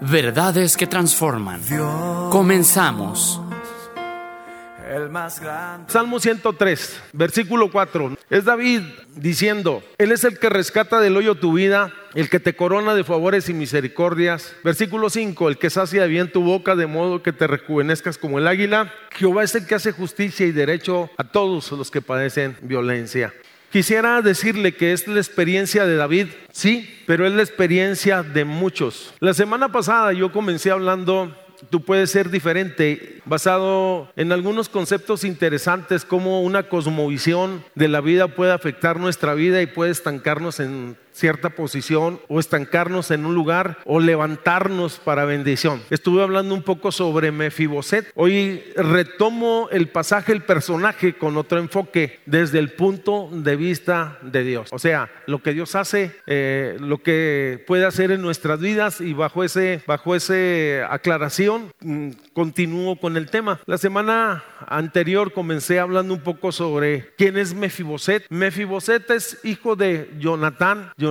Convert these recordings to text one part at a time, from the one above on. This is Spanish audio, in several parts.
Verdades que transforman. Comenzamos. Salmo 103, versículo 4. Es David diciendo, Él es el que rescata del hoyo tu vida, el que te corona de favores y misericordias. Versículo 5, el que sacia bien tu boca de modo que te rejuvenezcas como el águila. Jehová es el que hace justicia y derecho a todos los que padecen violencia. Quisiera decirle que es la experiencia de David, sí, pero es la experiencia de muchos. La semana pasada yo comencé hablando tú puedes ser diferente basado en algunos conceptos interesantes como una cosmovisión de la vida puede afectar nuestra vida y puede estancarnos en cierta posición o estancarnos en un lugar o levantarnos para bendición. Estuve hablando un poco sobre Mefiboset. Hoy retomo el pasaje, el personaje con otro enfoque desde el punto de vista de Dios. O sea, lo que Dios hace, eh, lo que puede hacer en nuestras vidas y bajo ese, bajo ese aclaración mm, continúo con el tema. La semana anterior comencé hablando un poco sobre quién es Mefiboset. Mefiboset es hijo de Jonatán. Jonatán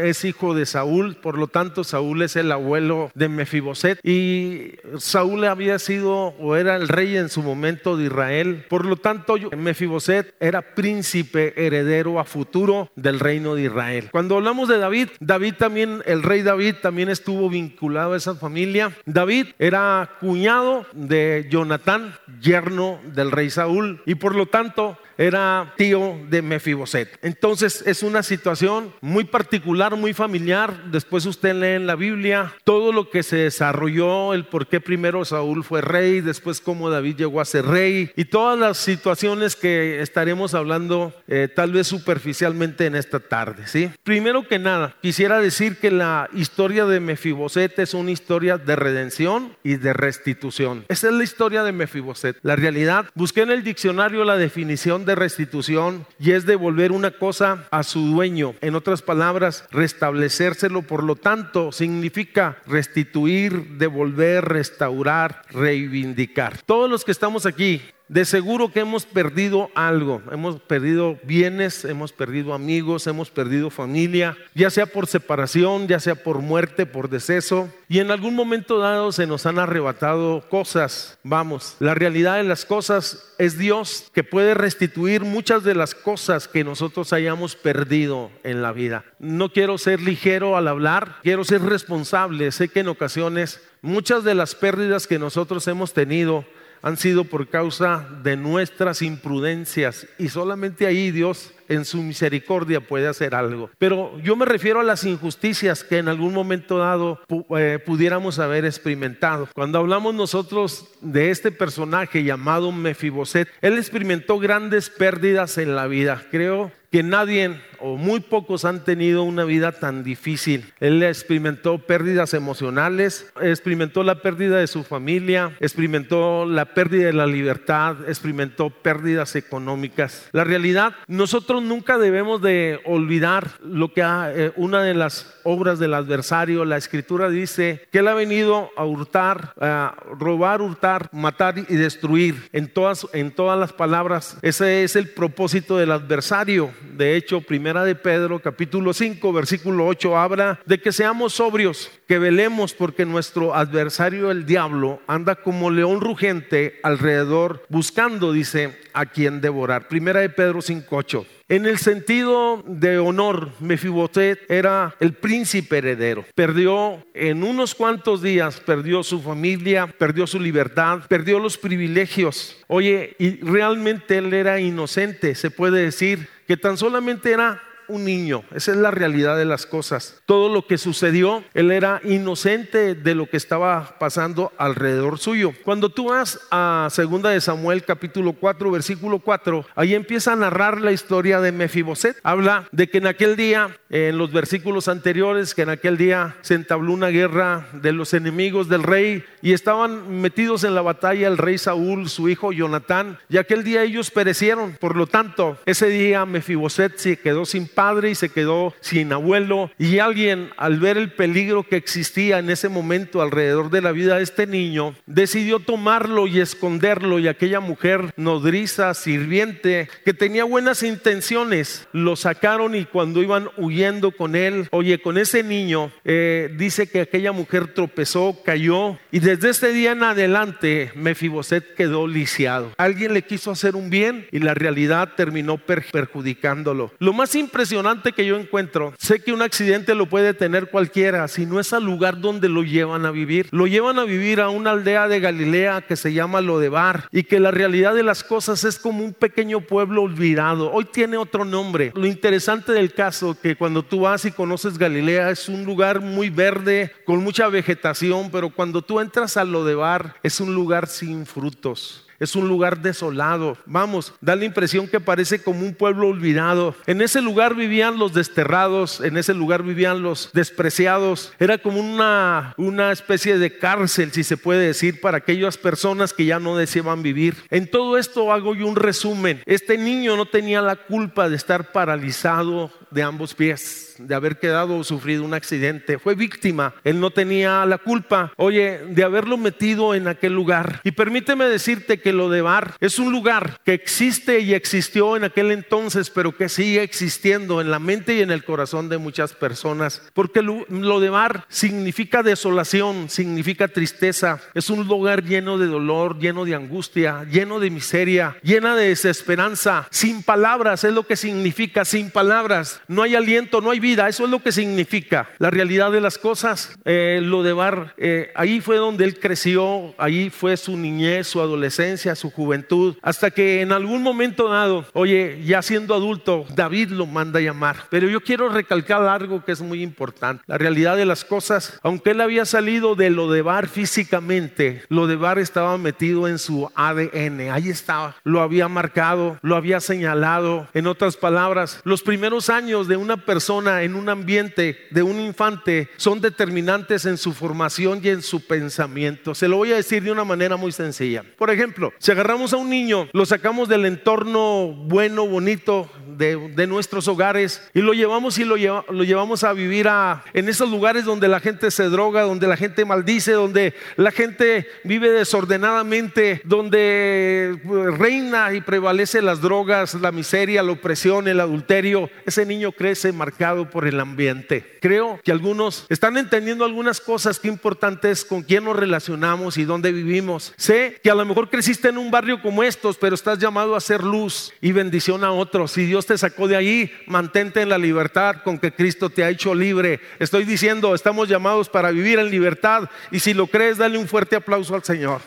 es hijo de Saúl, por lo tanto Saúl es el abuelo de Mefiboset y Saúl había sido o era el rey en su momento de Israel. Por lo tanto Mefiboset era príncipe heredero a futuro del reino de Israel. Cuando hablamos de David, David también, el rey David también estuvo vinculado a esa familia. David era cuñado de Jonatán, yerno del rey Saúl y por lo tanto era tío de Mefiboset. Entonces es una situación muy particular, muy familiar. Después usted lee en la Biblia todo lo que se desarrolló, el por qué primero Saúl fue rey, después cómo David llegó a ser rey y todas las situaciones que estaremos hablando eh, tal vez superficialmente en esta tarde. ¿sí? Primero que nada, quisiera decir que la historia de Mefiboset es una historia de redención y de restitución. Esa es la historia de Mefiboset. La realidad, busqué en el diccionario la definición de restitución y es devolver una cosa a su dueño. En otras palabras, restablecérselo. Por lo tanto, significa restituir, devolver, restaurar, reivindicar. Todos los que estamos aquí de seguro que hemos perdido algo, hemos perdido bienes, hemos perdido amigos, hemos perdido familia, ya sea por separación, ya sea por muerte, por deceso, y en algún momento dado se nos han arrebatado cosas. Vamos, la realidad de las cosas es Dios que puede restituir muchas de las cosas que nosotros hayamos perdido en la vida. No quiero ser ligero al hablar, quiero ser responsable. Sé que en ocasiones muchas de las pérdidas que nosotros hemos tenido, han sido por causa de nuestras imprudencias y solamente ahí Dios en su misericordia puede hacer algo. Pero yo me refiero a las injusticias que en algún momento dado eh, pudiéramos haber experimentado. Cuando hablamos nosotros de este personaje llamado Mefiboset, él experimentó grandes pérdidas en la vida. Creo que nadie o muy pocos han tenido una vida tan difícil. Él experimentó pérdidas emocionales, experimentó la pérdida de su familia, experimentó la pérdida de la libertad, experimentó pérdidas económicas. La realidad, nosotros nunca debemos de olvidar lo que ha, eh, una de las obras del adversario, la escritura dice que él ha venido a hurtar, a robar, hurtar, matar y destruir. En todas, en todas las palabras, ese es el propósito del adversario. De hecho, primera de Pedro, capítulo 5, versículo 8, habla de que seamos sobrios, que velemos porque nuestro adversario, el diablo, anda como león rugente alrededor, buscando, dice, a quien devorar. Primera de Pedro 5, 8. En el sentido de honor, Mefiboset era el príncipe heredero. Perdió en unos cuantos días, perdió su familia, perdió su libertad, perdió los privilegios. Oye, y realmente él era inocente, se puede decir que tan solamente era un niño. Esa es la realidad de las cosas. Todo lo que sucedió, él era inocente de lo que estaba pasando alrededor suyo. Cuando tú vas a segunda de Samuel capítulo 4 versículo 4, ahí empieza a narrar la historia de Mefiboset. Habla de que en aquel día, en los versículos anteriores, que en aquel día se entabló una guerra de los enemigos del rey y estaban metidos en la batalla el rey Saúl, su hijo Jonatán, y aquel día ellos perecieron. Por lo tanto, ese día Mefiboset se quedó sin padre y se quedó sin abuelo y alguien al ver el peligro que existía en ese momento alrededor de la vida de este niño, decidió tomarlo y esconderlo y aquella mujer nodriza, sirviente, que tenía buenas intenciones, lo sacaron y cuando iban huyendo con él, oye, con ese niño, eh, dice que aquella mujer tropezó, cayó y desde este día en adelante Mefiboset quedó lisiado. Alguien le quiso hacer un bien y la realidad terminó perjudicándolo. Lo más impresionante que yo encuentro, sé que un accidente lo puede tener cualquiera, si no es al lugar donde lo llevan a vivir. Lo llevan a vivir a una aldea de Galilea que se llama Lodebar y que la realidad de las cosas es como un pequeño pueblo olvidado. Hoy tiene otro nombre. Lo interesante del caso que cuando tú vas y conoces Galilea es un lugar muy verde, con mucha vegetación, pero cuando tú entras a Lodebar es un lugar sin frutos es un lugar desolado. Vamos, da la impresión que parece como un pueblo olvidado. En ese lugar vivían los desterrados, en ese lugar vivían los despreciados. Era como una, una especie de cárcel, si se puede decir, para aquellas personas que ya no deseaban vivir. En todo esto hago yo un resumen. Este niño no tenía la culpa de estar paralizado de ambos pies de haber quedado o sufrido un accidente. Fue víctima. Él no tenía la culpa, oye, de haberlo metido en aquel lugar. Y permíteme decirte que lo de Bar es un lugar que existe y existió en aquel entonces, pero que sigue existiendo en la mente y en el corazón de muchas personas. Porque lo de Bar significa desolación, significa tristeza. Es un lugar lleno de dolor, lleno de angustia, lleno de miseria, llena de desesperanza, sin palabras, es lo que significa, sin palabras. No hay aliento, no hay vida, eso es lo que significa la realidad de las cosas. Eh, lo de Bar, eh, ahí fue donde él creció, ahí fue su niñez, su adolescencia, su juventud, hasta que en algún momento dado, oye, ya siendo adulto, David lo manda a llamar. Pero yo quiero recalcar algo que es muy importante. La realidad de las cosas, aunque él había salido de lo de Bar físicamente, lo de Bar estaba metido en su ADN, ahí estaba, lo había marcado, lo había señalado. En otras palabras, los primeros años de una persona en un ambiente de un infante son determinantes en su formación y en su pensamiento. Se lo voy a decir de una manera muy sencilla. Por ejemplo, si agarramos a un niño, lo sacamos del entorno bueno, bonito de, nuestros hogares y lo llevamos y lo, lo llevamos a vivir a, en esos lugares donde la gente se droga, donde la gente maldice, donde la gente vive desordenadamente, donde pues, reina y prevalece las drogas, la miseria, la opresión, el adulterio, ese niño crece marcado por el ambiente. Creo que algunos están entendiendo algunas cosas que importantes con quién nos relacionamos y dónde vivimos. Sé que a lo mejor creciste en un barrio como estos, pero estás llamado a ser luz y bendición a otros. Si Dios te sacó de ahí, mantente en la libertad con que Cristo te ha hecho libre. Estoy diciendo, estamos llamados para vivir en libertad y si lo crees, dale un fuerte aplauso al Señor.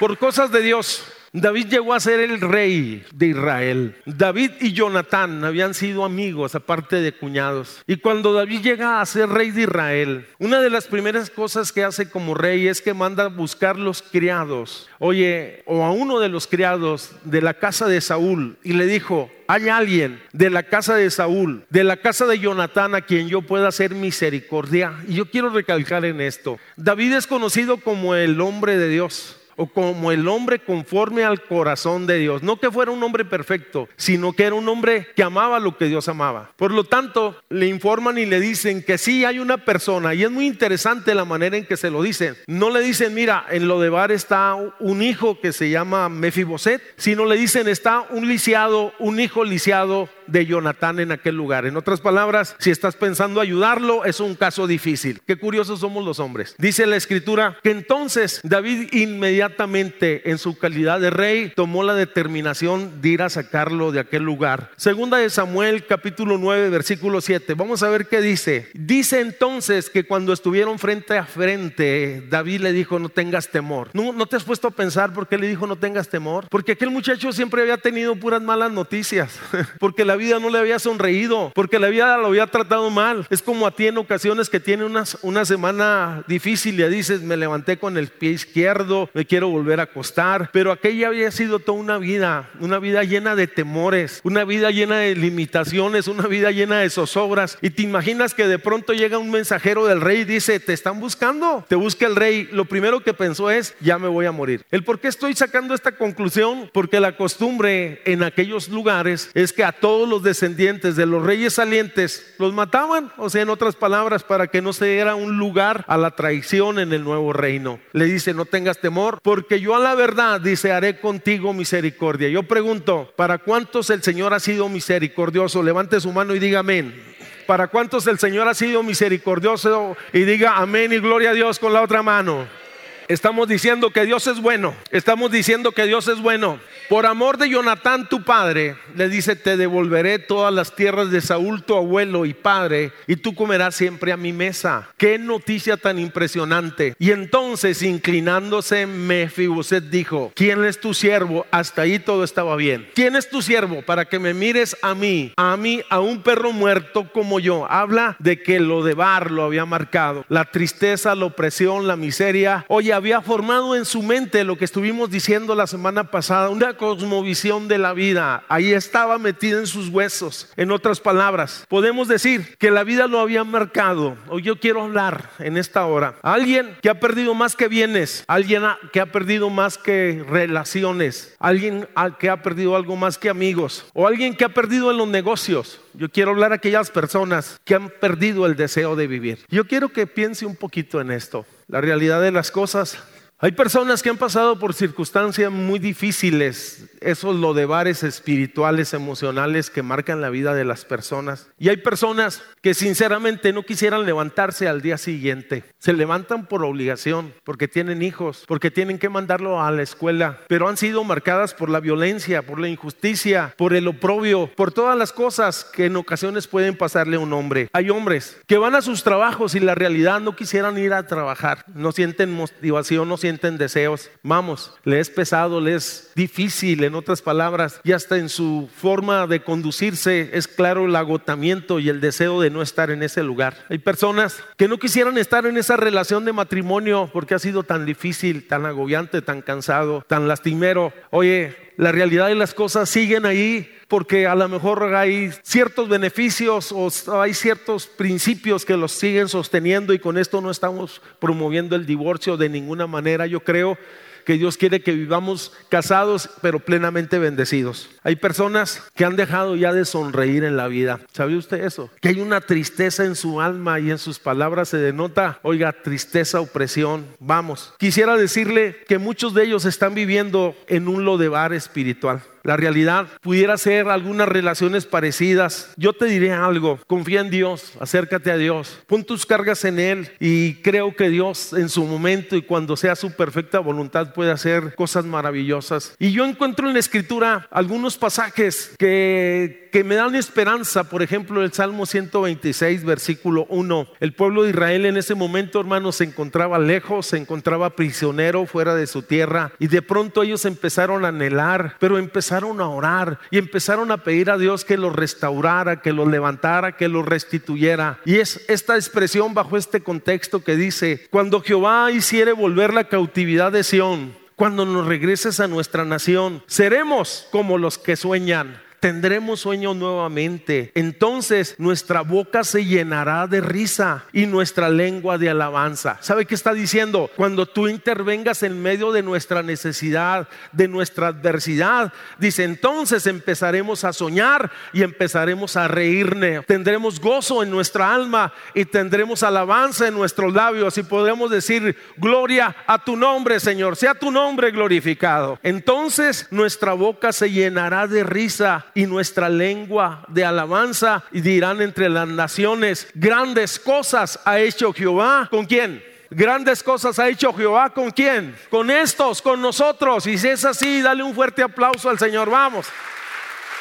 Por cosas de Dios, David llegó a ser el rey de Israel. David y Jonatán habían sido amigos, aparte de cuñados. Y cuando David llega a ser rey de Israel, una de las primeras cosas que hace como rey es que manda a buscar los criados, oye, o a uno de los criados de la casa de Saúl, y le dijo, hay alguien de la casa de Saúl, de la casa de Jonatán a quien yo pueda hacer misericordia. Y yo quiero recalcar en esto, David es conocido como el hombre de Dios o como el hombre conforme al corazón de Dios. No que fuera un hombre perfecto, sino que era un hombre que amaba lo que Dios amaba. Por lo tanto, le informan y le dicen que sí hay una persona, y es muy interesante la manera en que se lo dicen. No le dicen, mira, en lo de Bar está un hijo que se llama Mefiboset, sino le dicen, está un lisiado, un hijo lisiado de Jonatán en aquel lugar. En otras palabras, si estás pensando ayudarlo, es un caso difícil. Qué curiosos somos los hombres. Dice la escritura que entonces David inmediatamente en su calidad de rey tomó la determinación de ir a sacarlo de aquel lugar. Segunda de Samuel capítulo 9 versículo 7. Vamos a ver qué dice. Dice entonces que cuando estuvieron frente a frente, David le dijo, no tengas temor. ¿No, no te has puesto a pensar por qué le dijo no tengas temor? Porque aquel muchacho siempre había tenido puras malas noticias. Porque la la vida no le había sonreído, porque la vida lo había tratado mal. Es como a ti en ocasiones que tiene una, una semana difícil, ya dices, me levanté con el pie izquierdo, me quiero volver a acostar, pero aquella había sido toda una vida, una vida llena de temores, una vida llena de limitaciones, una vida llena de zozobras. Y te imaginas que de pronto llega un mensajero del rey y dice, te están buscando, te busca el rey. Lo primero que pensó es, ya me voy a morir. ¿El por qué estoy sacando esta conclusión? Porque la costumbre en aquellos lugares es que a todos los descendientes de los reyes salientes los mataban, o sea, en otras palabras, para que no se diera un lugar a la traición en el nuevo reino. Le dice, no tengas temor, porque yo a la verdad, dice, haré contigo misericordia. Yo pregunto, ¿para cuántos el Señor ha sido misericordioso? Levante su mano y diga amén. ¿Para cuántos el Señor ha sido misericordioso? Y diga amén y gloria a Dios con la otra mano. Estamos diciendo que Dios es bueno. Estamos diciendo que Dios es bueno. Por amor de Jonatán, tu padre, le dice, te devolveré todas las tierras de Saúl, tu abuelo y padre, y tú comerás siempre a mi mesa. Qué noticia tan impresionante. Y entonces, inclinándose, Mefiboset dijo, ¿quién es tu siervo? Hasta ahí todo estaba bien. ¿Quién es tu siervo? Para que me mires a mí, a mí, a un perro muerto como yo. Habla de que lo de Bar lo había marcado. La tristeza, la opresión, la miseria. Oye, había formado en su mente lo que estuvimos diciendo la semana pasada, una cosmovisión de la vida. Ahí estaba metida en sus huesos. En otras palabras, podemos decir que la vida lo había marcado. Hoy yo quiero hablar en esta hora. Alguien que ha perdido más que bienes, alguien que ha perdido más que relaciones, alguien que ha perdido algo más que amigos, o alguien que ha perdido en los negocios. Yo quiero hablar a aquellas personas que han perdido el deseo de vivir. Yo quiero que piense un poquito en esto. La realidad de las cosas hay personas que han pasado por circunstancias muy difíciles, esos lodebares espirituales, emocionales que marcan la vida de las personas. Y hay personas que sinceramente no quisieran levantarse al día siguiente. Se levantan por obligación, porque tienen hijos, porque tienen que mandarlo a la escuela, pero han sido marcadas por la violencia, por la injusticia, por el oprobio, por todas las cosas que en ocasiones pueden pasarle a un hombre. Hay hombres que van a sus trabajos y la realidad no quisieran ir a trabajar, no sienten motivación, no sienten deseos. Vamos, le es pesado, le es difícil, en otras palabras, y hasta en su forma de conducirse es claro el agotamiento y el deseo de no estar en ese lugar. Hay personas que no quisieran estar en esa relación de matrimonio porque ha sido tan difícil, tan agobiante, tan cansado, tan lastimero. Oye, la realidad de las cosas siguen ahí porque a lo mejor hay ciertos beneficios o hay ciertos principios que los siguen sosteniendo y con esto no estamos promoviendo el divorcio de ninguna manera. Yo creo que Dios quiere que vivamos casados pero plenamente bendecidos. Hay personas que han dejado ya de sonreír en la vida. ¿Sabe usted eso? Que hay una tristeza en su alma y en sus palabras se denota, oiga, tristeza, opresión. Vamos. Quisiera decirle que muchos de ellos están viviendo en un lodebar espiritual la realidad. Pudiera ser algunas relaciones parecidas. Yo te diré algo, confía en Dios, acércate a Dios, pon tus cargas en Él y creo que Dios en su momento y cuando sea su perfecta voluntad puede hacer cosas maravillosas. Y yo encuentro en la escritura algunos pasajes que, que me dan esperanza, por ejemplo el Salmo 126, versículo 1. El pueblo de Israel en ese momento, hermanos, se encontraba lejos, se encontraba prisionero fuera de su tierra y de pronto ellos empezaron a anhelar, pero empezaron empezaron a orar y empezaron a pedir a Dios que los restaurara, que los levantara, que los restituyera. Y es esta expresión bajo este contexto que dice, cuando Jehová hiciere volver la cautividad de Sión, cuando nos regreses a nuestra nación, seremos como los que sueñan tendremos sueño nuevamente. Entonces nuestra boca se llenará de risa y nuestra lengua de alabanza. ¿Sabe qué está diciendo? Cuando tú intervengas en medio de nuestra necesidad, de nuestra adversidad, dice, entonces empezaremos a soñar y empezaremos a reírnos. Tendremos gozo en nuestra alma y tendremos alabanza en nuestros labios y podremos decir, gloria a tu nombre, Señor, sea tu nombre glorificado. Entonces nuestra boca se llenará de risa y nuestra lengua de alabanza y dirán entre las naciones, grandes cosas ha hecho Jehová. ¿Con quién? Grandes cosas ha hecho Jehová con quién? Con estos, con nosotros. Y si es así, dale un fuerte aplauso al Señor. Vamos.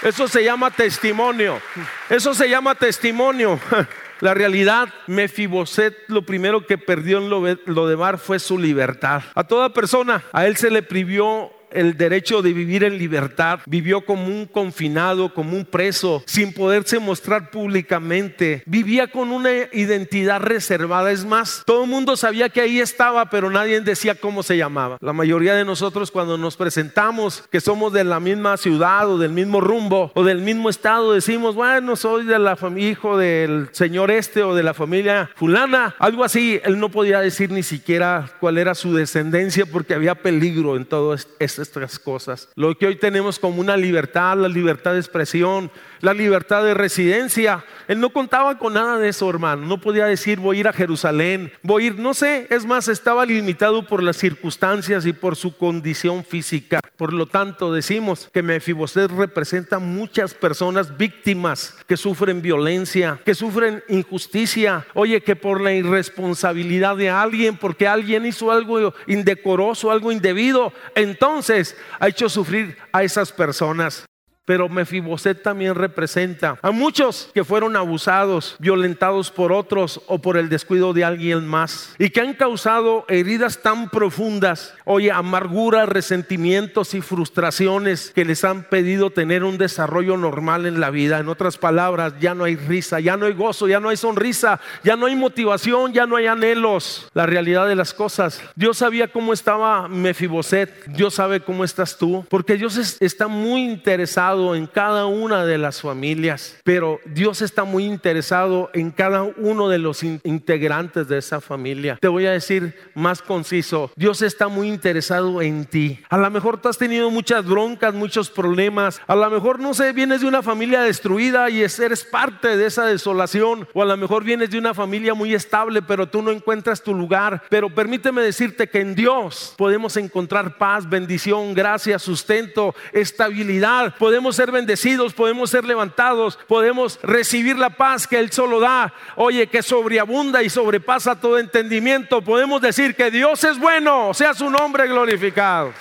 Eso se llama testimonio. Eso se llama testimonio. La realidad, Mefiboset lo primero que perdió en lo de mar fue su libertad. A toda persona, a él se le privió el derecho de vivir en libertad, vivió como un confinado, como un preso, sin poderse mostrar públicamente, vivía con una identidad reservada. Es más, todo el mundo sabía que ahí estaba, pero nadie decía cómo se llamaba. La mayoría de nosotros cuando nos presentamos que somos de la misma ciudad o del mismo rumbo o del mismo estado, decimos, bueno, soy de la hijo del señor este o de la familia fulana, algo así. Él no podía decir ni siquiera cuál era su descendencia porque había peligro en todas estas cosas. Lo que hoy tenemos como una libertad, la libertad de expresión, la libertad de residencia. Él no contaba con nada de eso, hermano. No podía decir voy a ir a Jerusalén, voy a ir, no sé, es más, estaba limitado por las circunstancias y por su condición física. Por lo tanto, decimos que Mefiboset representa muchas personas víctimas que sufren violencia, que sufren injusticia. Oye, que por la irresponsabilidad de alguien, porque alguien hizo algo indecoroso, algo indebido, entonces ha hecho sufrir a esas personas. Pero Mefiboset también representa a muchos que fueron abusados, violentados por otros o por el descuido de alguien más y que han causado heridas tan profundas, oye, amargura, resentimientos y frustraciones que les han pedido tener un desarrollo normal en la vida. En otras palabras, ya no hay risa, ya no hay gozo, ya no hay sonrisa, ya no hay motivación, ya no hay anhelos. La realidad de las cosas. Dios sabía cómo estaba Mefiboset, Dios sabe cómo estás tú, porque Dios está muy interesado en cada una de las familias, pero Dios está muy interesado en cada uno de los integrantes de esa familia. Te voy a decir más conciso, Dios está muy interesado en ti. A lo mejor tú has tenido muchas broncas, muchos problemas, a lo mejor no sé, vienes de una familia destruida y eres parte de esa desolación, o a lo mejor vienes de una familia muy estable, pero tú no encuentras tu lugar. Pero permíteme decirte que en Dios podemos encontrar paz, bendición, gracia, sustento, estabilidad. Podemos podemos ser bendecidos, podemos ser levantados, podemos recibir la paz que Él solo da. Oye, que sobreabunda y sobrepasa todo entendimiento. Podemos decir que Dios es bueno, sea su nombre glorificado.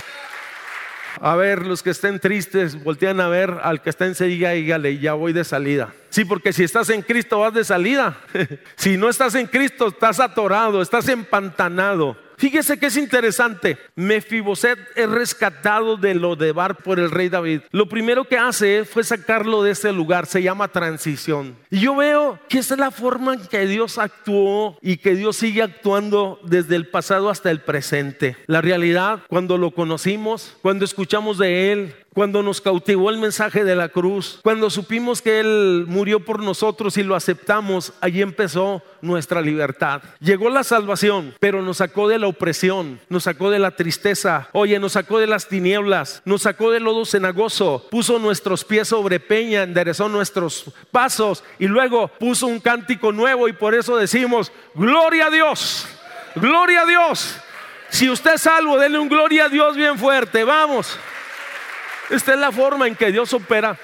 A ver, los que estén tristes, voltean a ver al que está en seguida, dígale, ya voy de salida. Sí, porque si estás en Cristo vas de salida. si no estás en Cristo, estás atorado, estás empantanado. Fíjese que es interesante. Mefiboset es rescatado de lo de Bar por el rey David. Lo primero que hace fue sacarlo de ese lugar. Se llama transición. Y yo veo que esa es la forma en que Dios actuó y que Dios sigue actuando desde el pasado hasta el presente. La realidad, cuando lo conocimos, cuando escuchamos de Él, cuando nos cautivó el mensaje de la cruz, cuando supimos que Él murió por nosotros y lo aceptamos, allí empezó nuestra libertad. Llegó la salvación, pero nos sacó de la opresión, nos sacó de la tristeza, oye, nos sacó de las tinieblas, nos sacó del lodo cenagoso, puso nuestros pies sobre peña, enderezó nuestros pasos y luego puso un cántico nuevo y por eso decimos, gloria a Dios, gloria a Dios. Si usted es salvo, denle un gloria a Dios bien fuerte, vamos. Esta es la forma en que Dios opera.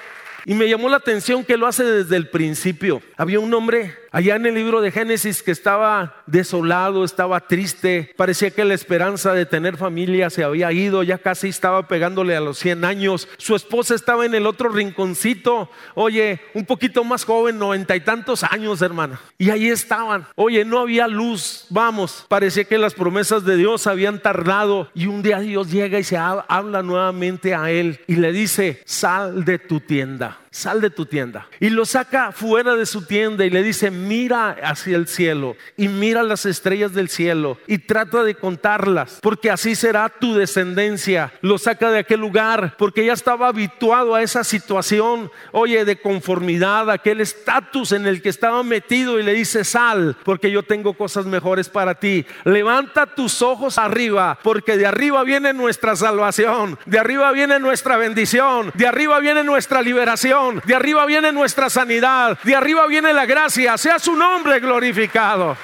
Y me llamó la atención que lo hace desde el principio. Había un hombre allá en el libro de Génesis que estaba desolado, estaba triste, parecía que la esperanza de tener familia se había ido, ya casi estaba pegándole a los 100 años. Su esposa estaba en el otro rinconcito, oye, un poquito más joven, noventa y tantos años, hermana. Y ahí estaban. Oye, no había luz, vamos, parecía que las promesas de Dios habían tardado y un día Dios llega y se habla nuevamente a él y le dice, sal de tu tienda sal de tu tienda. Y lo saca fuera de su y le dice, mira hacia el cielo y mira las estrellas del cielo y trata de contarlas, porque así será tu descendencia. Lo saca de aquel lugar porque ya estaba habituado a esa situación, oye, de conformidad, aquel estatus en el que estaba metido y le dice, sal, porque yo tengo cosas mejores para ti. Levanta tus ojos arriba, porque de arriba viene nuestra salvación, de arriba viene nuestra bendición, de arriba viene nuestra liberación de arriba viene nuestra sanidad, de arriba viene la gracia, sea su nombre glorificado.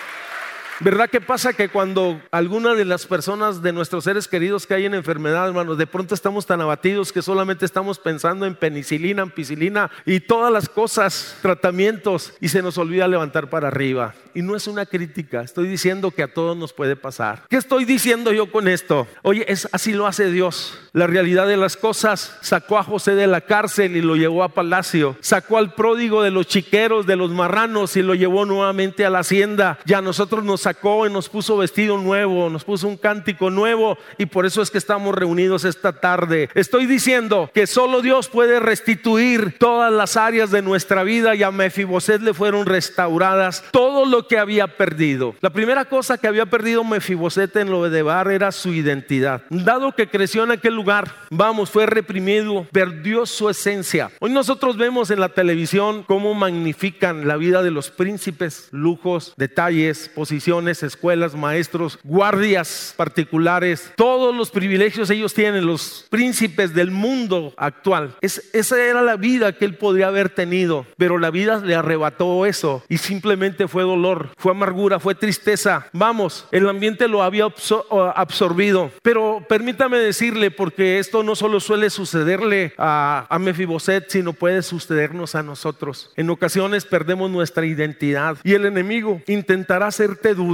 ¿Verdad que pasa que cuando alguna de las personas de nuestros seres queridos que hay en enfermedad, hermanos, de pronto estamos tan abatidos que solamente estamos pensando en penicilina, ampicilina y todas las cosas, tratamientos, y se nos olvida levantar para arriba? Y no es una crítica, estoy diciendo que a todos nos puede pasar. ¿Qué estoy diciendo yo con esto? Oye, es así lo hace Dios. La realidad de las cosas sacó a José de la cárcel y lo llevó a palacio. Sacó al pródigo de los chiqueros, de los marranos y lo llevó nuevamente a la hacienda. Ya nosotros nos sacó y nos puso vestido nuevo, nos puso un cántico nuevo y por eso es que estamos reunidos esta tarde. Estoy diciendo que solo Dios puede restituir todas las áreas de nuestra vida y a Mefiboset le fueron restauradas todo lo que había perdido. La primera cosa que había perdido Mefiboset en lo de Bar era su identidad. Dado que creció en aquel lugar, vamos, fue reprimido, perdió su esencia. Hoy nosotros vemos en la televisión cómo magnifican la vida de los príncipes, lujos, detalles, posiciones, escuelas, maestros, guardias particulares, todos los privilegios ellos tienen, los príncipes del mundo actual. esa era la vida que él podría haber tenido, pero la vida le arrebató eso y simplemente fue dolor, fue amargura, fue tristeza. Vamos, el ambiente lo había absorbido. Pero permítame decirle, porque esto no solo suele sucederle a, a Mefiboset, sino puede sucedernos a nosotros. En ocasiones perdemos nuestra identidad y el enemigo intentará hacerte dudar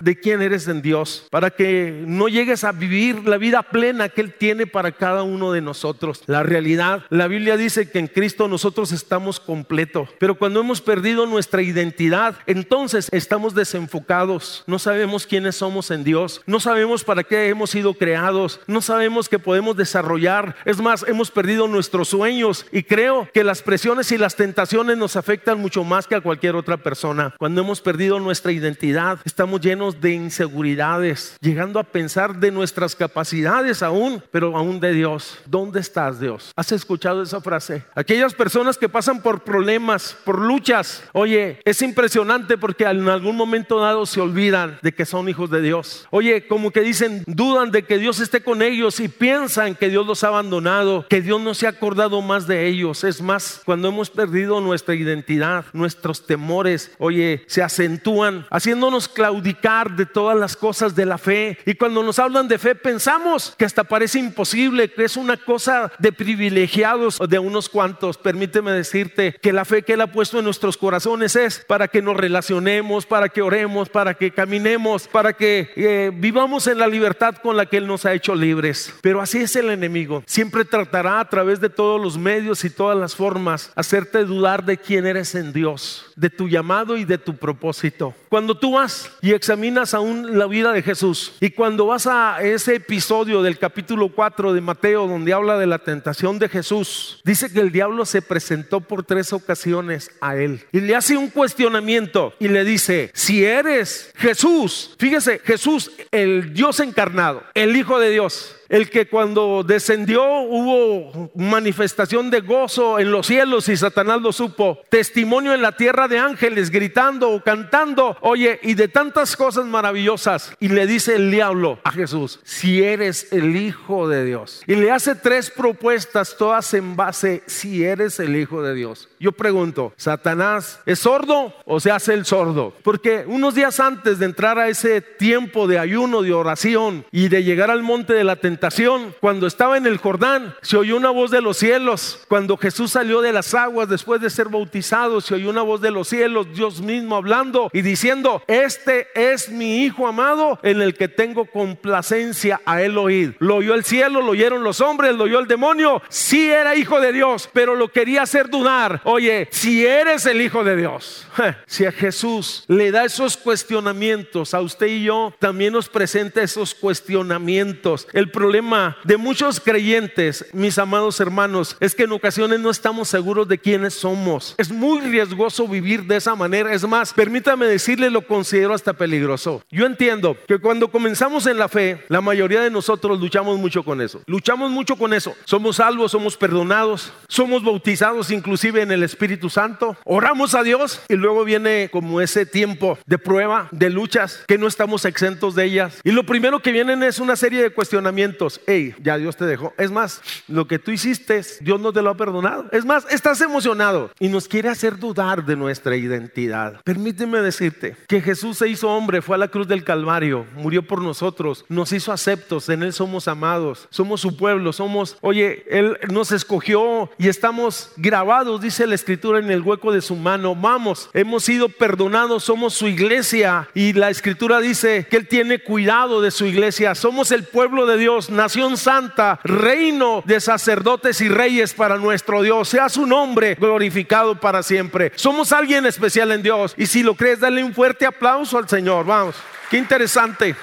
de quién eres en Dios para que no llegues a vivir la vida plena que Él tiene para cada uno de nosotros. La realidad, la Biblia dice que en Cristo nosotros estamos completos, pero cuando hemos perdido nuestra identidad, entonces estamos desenfocados, no sabemos quiénes somos en Dios, no sabemos para qué hemos sido creados, no sabemos que podemos desarrollar, es más, hemos perdido nuestros sueños y creo que las presiones y las tentaciones nos afectan mucho más que a cualquier otra persona. Cuando hemos perdido nuestra identidad, estamos llenos de inseguridades, llegando a pensar de nuestras capacidades aún, pero aún de Dios. ¿Dónde estás, Dios? ¿Has escuchado esa frase? Aquellas personas que pasan por problemas, por luchas, oye, es impresionante porque en algún momento dado se olvidan de que son hijos de Dios. Oye, como que dicen, dudan de que Dios esté con ellos y piensan que Dios los ha abandonado, que Dios no se ha acordado más de ellos. Es más, cuando hemos perdido nuestra identidad, nuestros temores, oye, se acentúan, haciéndonos claudicar de todas las cosas de la fe. Y cuando nos hablan de fe, pensamos que hasta parece imposible, que es una cosa de privilegiados o de unos cuantos. Permíteme decirte que la fe que Él ha puesto en nuestros corazones es para que nos relacionemos, para que oremos, para que caminemos, para que eh, vivamos en la libertad con la que Él nos ha hecho libres. Pero así es el enemigo. Siempre tratará a través de todos los medios y todas las formas hacerte dudar de quién eres en Dios, de tu llamado y de tu propósito. Cuando tú vas y examinas aún la vida de Jesús. Y cuando vas a ese episodio del capítulo 4 de Mateo donde habla de la tentación de Jesús, dice que el diablo se presentó por tres ocasiones a él y le hace un cuestionamiento y le dice, si eres Jesús, fíjese, Jesús, el Dios encarnado, el Hijo de Dios, el que cuando descendió hubo manifestación de gozo en los cielos y Satanás lo supo, testimonio en la tierra de ángeles gritando o cantando, oye, y de tantas cosas maravillosas. Y le dice el diablo a Jesús, si eres el Hijo de Dios. Y le hace tres propuestas, todas en base, si eres el Hijo de Dios. Yo pregunto, ¿Satanás es sordo o se hace el sordo? Porque unos días antes de entrar a ese tiempo de ayuno, de oración y de llegar al monte de la tentación, cuando estaba en el Jordán, se oyó una voz de los cielos. Cuando Jesús salió de las aguas después de ser bautizado, se oyó una voz de los cielos, Dios mismo hablando y diciendo, este es mi Hijo amado en el que tengo complacencia a él oír. Lo oyó el cielo, lo oyeron los hombres, lo oyó el demonio. Sí era hijo de Dios, pero lo quería hacer dudar. Oye, si eres el Hijo de Dios, si a Jesús le da esos cuestionamientos, a usted y yo también nos presenta esos cuestionamientos. El problema problema de muchos creyentes, mis amados hermanos, es que en ocasiones no estamos seguros de quiénes somos. Es muy riesgoso vivir de esa manera. Es más, permítame decirle, lo considero hasta peligroso. Yo entiendo que cuando comenzamos en la fe, la mayoría de nosotros luchamos mucho con eso. Luchamos mucho con eso. Somos salvos, somos perdonados, somos bautizados inclusive en el Espíritu Santo. Oramos a Dios y luego viene como ese tiempo de prueba, de luchas, que no estamos exentos de ellas. Y lo primero que vienen es una serie de cuestionamientos hey, ya Dios te dejó. Es más, lo que tú hiciste, Dios no te lo ha perdonado. Es más, estás emocionado y nos quiere hacer dudar de nuestra identidad. Permíteme decirte que Jesús se hizo hombre, fue a la cruz del Calvario, murió por nosotros, nos hizo aceptos, en Él somos amados, somos su pueblo, somos, oye, Él nos escogió y estamos grabados, dice la Escritura, en el hueco de su mano. Vamos, hemos sido perdonados, somos su iglesia y la Escritura dice que Él tiene cuidado de su iglesia, somos el pueblo de Dios nación santa, reino de sacerdotes y reyes para nuestro Dios. Sea su nombre glorificado para siempre. Somos alguien especial en Dios. Y si lo crees, dale un fuerte aplauso al Señor. Vamos. Qué interesante.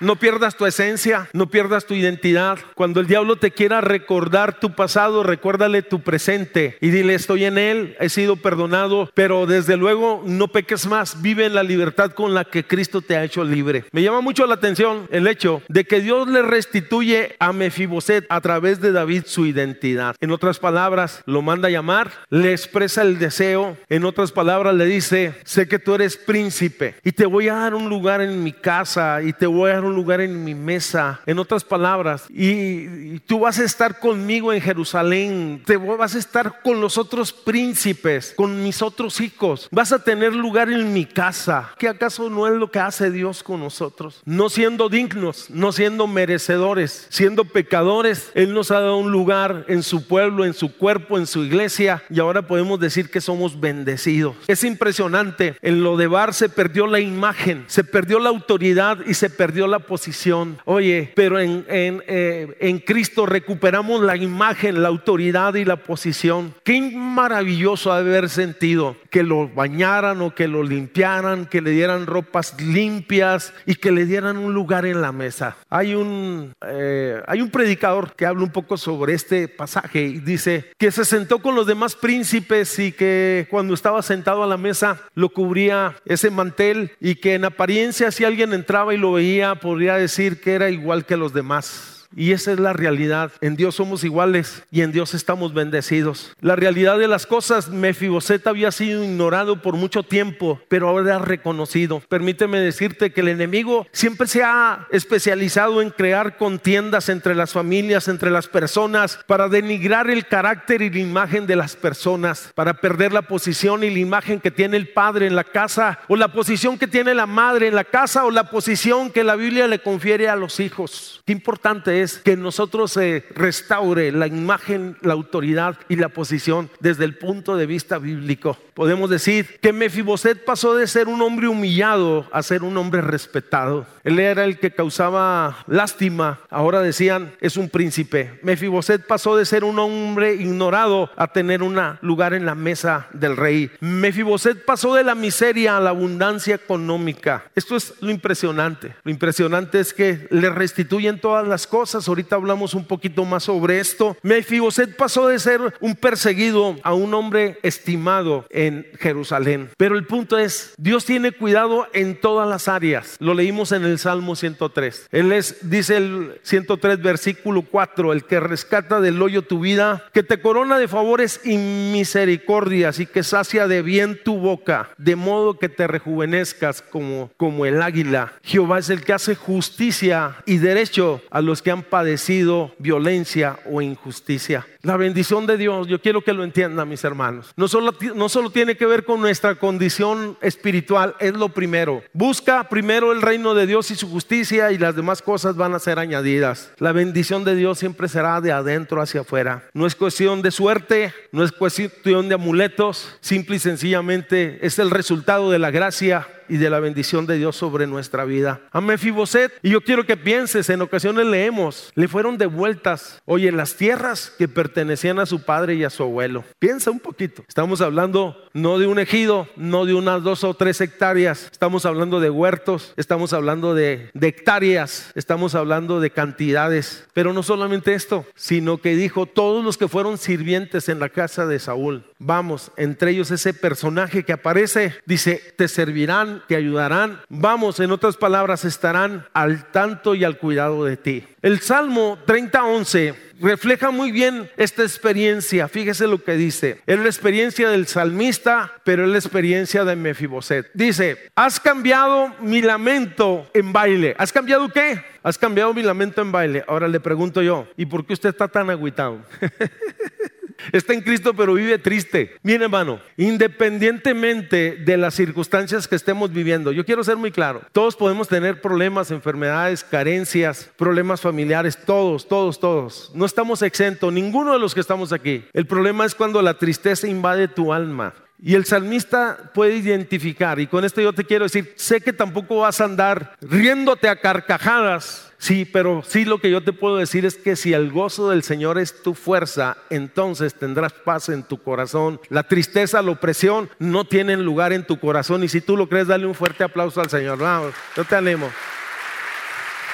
No pierdas tu esencia, no pierdas tu identidad. Cuando el diablo te quiera recordar tu pasado, recuérdale tu presente y dile, estoy en él, he sido perdonado, pero desde luego no peques más, vive en la libertad con la que Cristo te ha hecho libre. Me llama mucho la atención el hecho de que Dios le restituye a Mefiboset a través de David su identidad. En otras palabras, lo manda a llamar, le expresa el deseo, en otras palabras le dice, sé que tú eres príncipe y te voy a dar un lugar en mi casa y te voy a un lugar en mi mesa. En otras palabras, y, tú vas a estar conmigo en Jerusalén, te vas a estar con los otros príncipes, con mis otros hijos, vas a tener lugar en mi casa. ¿Qué acaso no es lo que hace Dios con nosotros? No siendo dignos, no siendo merecedores, siendo pecadores, Él nos ha dado un lugar en su pueblo, en su cuerpo, en su iglesia, y ahora podemos decir que somos bendecidos. Es impresionante, en lo de Bar se perdió la imagen, se perdió la autoridad y se perdió la la posición. Oye, pero en, en, eh, en Cristo recuperamos la imagen, la autoridad y la posición. Qué maravilloso haber sentido que lo bañaran o que lo limpiaran, que le dieran ropas limpias y que le dieran un lugar en la mesa. Hay un, eh, hay un predicador que habla un poco sobre este pasaje y dice que se sentó con los demás príncipes y que cuando estaba sentado a la mesa lo cubría ese mantel y que en apariencia si alguien entraba y lo veía podría decir que era igual que los demás. Y esa es la realidad. En Dios somos iguales y en Dios estamos bendecidos. La realidad de las cosas, Mefiboset había sido ignorado por mucho tiempo, pero ahora reconocido. Permíteme decirte que el enemigo siempre se ha especializado en crear contiendas entre las familias, entre las personas, para denigrar el carácter y la imagen de las personas, para perder la posición y la imagen que tiene el padre en la casa, o la posición que tiene la madre en la casa, o la posición que la Biblia le confiere a los hijos. Qué importante es que nosotros se restaure la imagen, la autoridad y la posición desde el punto de vista bíblico. Podemos decir que Mefiboset pasó de ser un hombre humillado a ser un hombre respetado. Él era el que causaba lástima. Ahora decían, es un príncipe. Mefiboset pasó de ser un hombre ignorado a tener un lugar en la mesa del rey. Mefiboset pasó de la miseria a la abundancia económica. Esto es lo impresionante. Lo impresionante es que le restituyen todas las cosas Ahorita hablamos un poquito más sobre esto. Mefiboset pasó de ser un perseguido a un hombre estimado en Jerusalén. Pero el punto es, Dios tiene cuidado en todas las áreas. Lo leímos en el Salmo 103. Él es, dice el 103 versículo 4, el que rescata del hoyo tu vida, que te corona de favores y misericordias y que sacia de bien tu boca, de modo que te rejuvenezcas como, como el águila. Jehová es el que hace justicia y derecho a los que han padecido violencia o injusticia. La bendición de Dios, yo quiero que lo entiendan mis hermanos, no solo, no solo tiene que ver con nuestra condición espiritual, es lo primero. Busca primero el reino de Dios y su justicia y las demás cosas van a ser añadidas. La bendición de Dios siempre será de adentro hacia afuera. No es cuestión de suerte, no es cuestión de amuletos, simple y sencillamente es el resultado de la gracia y de la bendición de Dios sobre nuestra vida. A Mefiboset, y yo quiero que pienses, en ocasiones leemos, le fueron devueltas, oye, las tierras que pertenecían a su padre y a su abuelo. Piensa un poquito. Estamos hablando no de un ejido, no de unas dos o tres hectáreas, estamos hablando de huertos, estamos hablando de, de hectáreas, estamos hablando de cantidades. Pero no solamente esto, sino que dijo, todos los que fueron sirvientes en la casa de Saúl, vamos, entre ellos ese personaje que aparece, dice, te servirán te ayudarán. Vamos, en otras palabras, estarán al tanto y al cuidado de ti. El Salmo 30:11 refleja muy bien esta experiencia. Fíjese lo que dice. Es la experiencia del salmista, pero es la experiencia de Mefiboset. Dice, has cambiado mi lamento en baile. ¿Has cambiado qué? Has cambiado mi lamento en baile. Ahora le pregunto yo, ¿y por qué usted está tan agüitado? Está en Cristo pero vive triste. Mire hermano, independientemente de las circunstancias que estemos viviendo, yo quiero ser muy claro, todos podemos tener problemas, enfermedades, carencias, problemas familiares, todos, todos, todos. No estamos exentos, ninguno de los que estamos aquí. El problema es cuando la tristeza invade tu alma Y el salmista puede identificar, y con esto yo te quiero decir, sé que tampoco vas a andar riéndote a carcajadas, sí, pero sí lo que yo te puedo decir es que si el gozo del Señor es tu fuerza, entonces tendrás paz en tu corazón. La tristeza, la opresión no tienen lugar en tu corazón, y si tú lo crees, dale un fuerte aplauso al Señor. Vamos, yo te animo.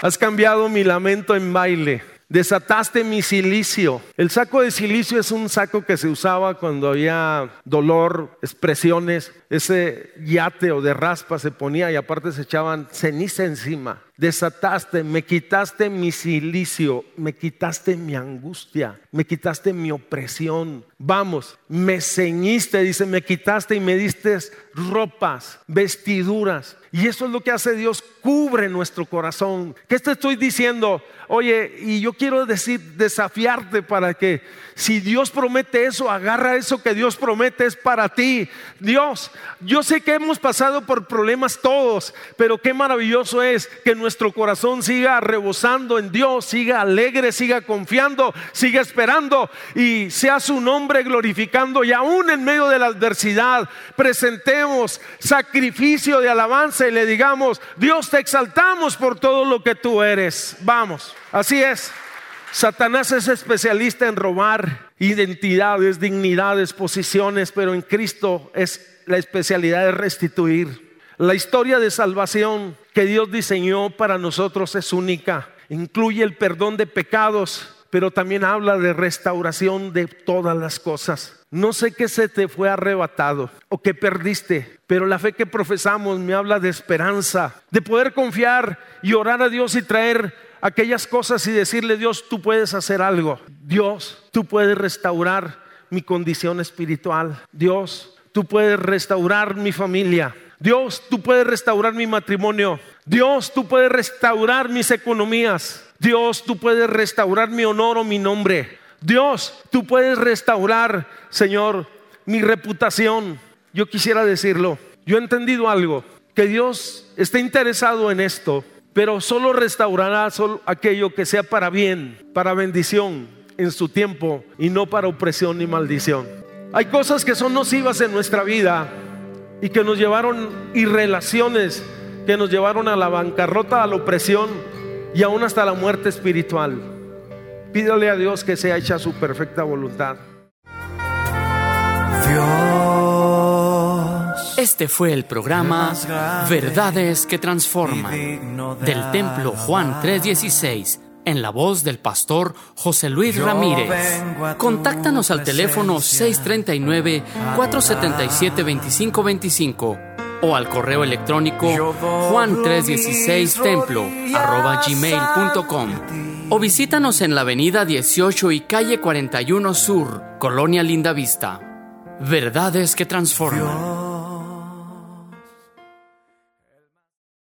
Has cambiado mi lamento en baile. Desataste mi silicio. El saco de silicio es un saco que se usaba cuando había dolor, expresiones. Ese yate o de raspa se ponía y aparte se echaban ceniza encima. Desataste, me quitaste mi silicio, me quitaste mi angustia, me quitaste mi opresión. Vamos, me ceñiste, dice, me quitaste y me diste ropas, vestiduras. Y eso es lo que hace Dios, cubre nuestro corazón. ¿Qué te estoy diciendo? Oye, y yo quiero decir, desafiarte para que si Dios promete eso, agarra eso que Dios promete es para ti. Dios, yo sé que hemos pasado por problemas todos, pero qué maravilloso es que nuestro corazón siga rebosando en Dios, siga alegre, siga confiando, siga esperando y sea su nombre glorificando y aún en medio de la adversidad presentemos sacrificio de alabanza y le digamos, Dios te exaltamos por todo lo que tú eres. Vamos, así es. Satanás es especialista en robar identidades, dignidades, posiciones, pero en Cristo es la especialidad de restituir. La historia de salvación que Dios diseñó para nosotros es única. Incluye el perdón de pecados, pero también habla de restauración de todas las cosas. No sé qué se te fue arrebatado o qué perdiste, pero la fe que profesamos me habla de esperanza, de poder confiar y orar a Dios y traer aquellas cosas y decirle, Dios, tú puedes hacer algo. Dios, tú puedes restaurar mi condición espiritual. Dios, tú puedes restaurar mi familia. Dios, tú puedes restaurar mi matrimonio. Dios, tú puedes restaurar mis economías. Dios, tú puedes restaurar mi honor o mi nombre. Dios, tú puedes restaurar, Señor, mi reputación. Yo quisiera decirlo. Yo he entendido algo, que Dios está interesado en esto pero solo restaurará solo aquello que sea para bien, para bendición en su tiempo y no para opresión ni maldición. Hay cosas que son nocivas en nuestra vida y que nos llevaron y relaciones que nos llevaron a la bancarrota, a la opresión y aún hasta la muerte espiritual. Pídale a Dios que sea hecha su perfecta voluntad. Este fue el programa Verdades que Transforman del Templo Juan 316 en la voz del pastor José Luis Ramírez. Contáctanos al teléfono 639-477-2525 o al correo electrónico juan316templo gmail.com o visítanos en la avenida 18 y calle 41 Sur, Colonia Linda Vista. Verdades que transforman.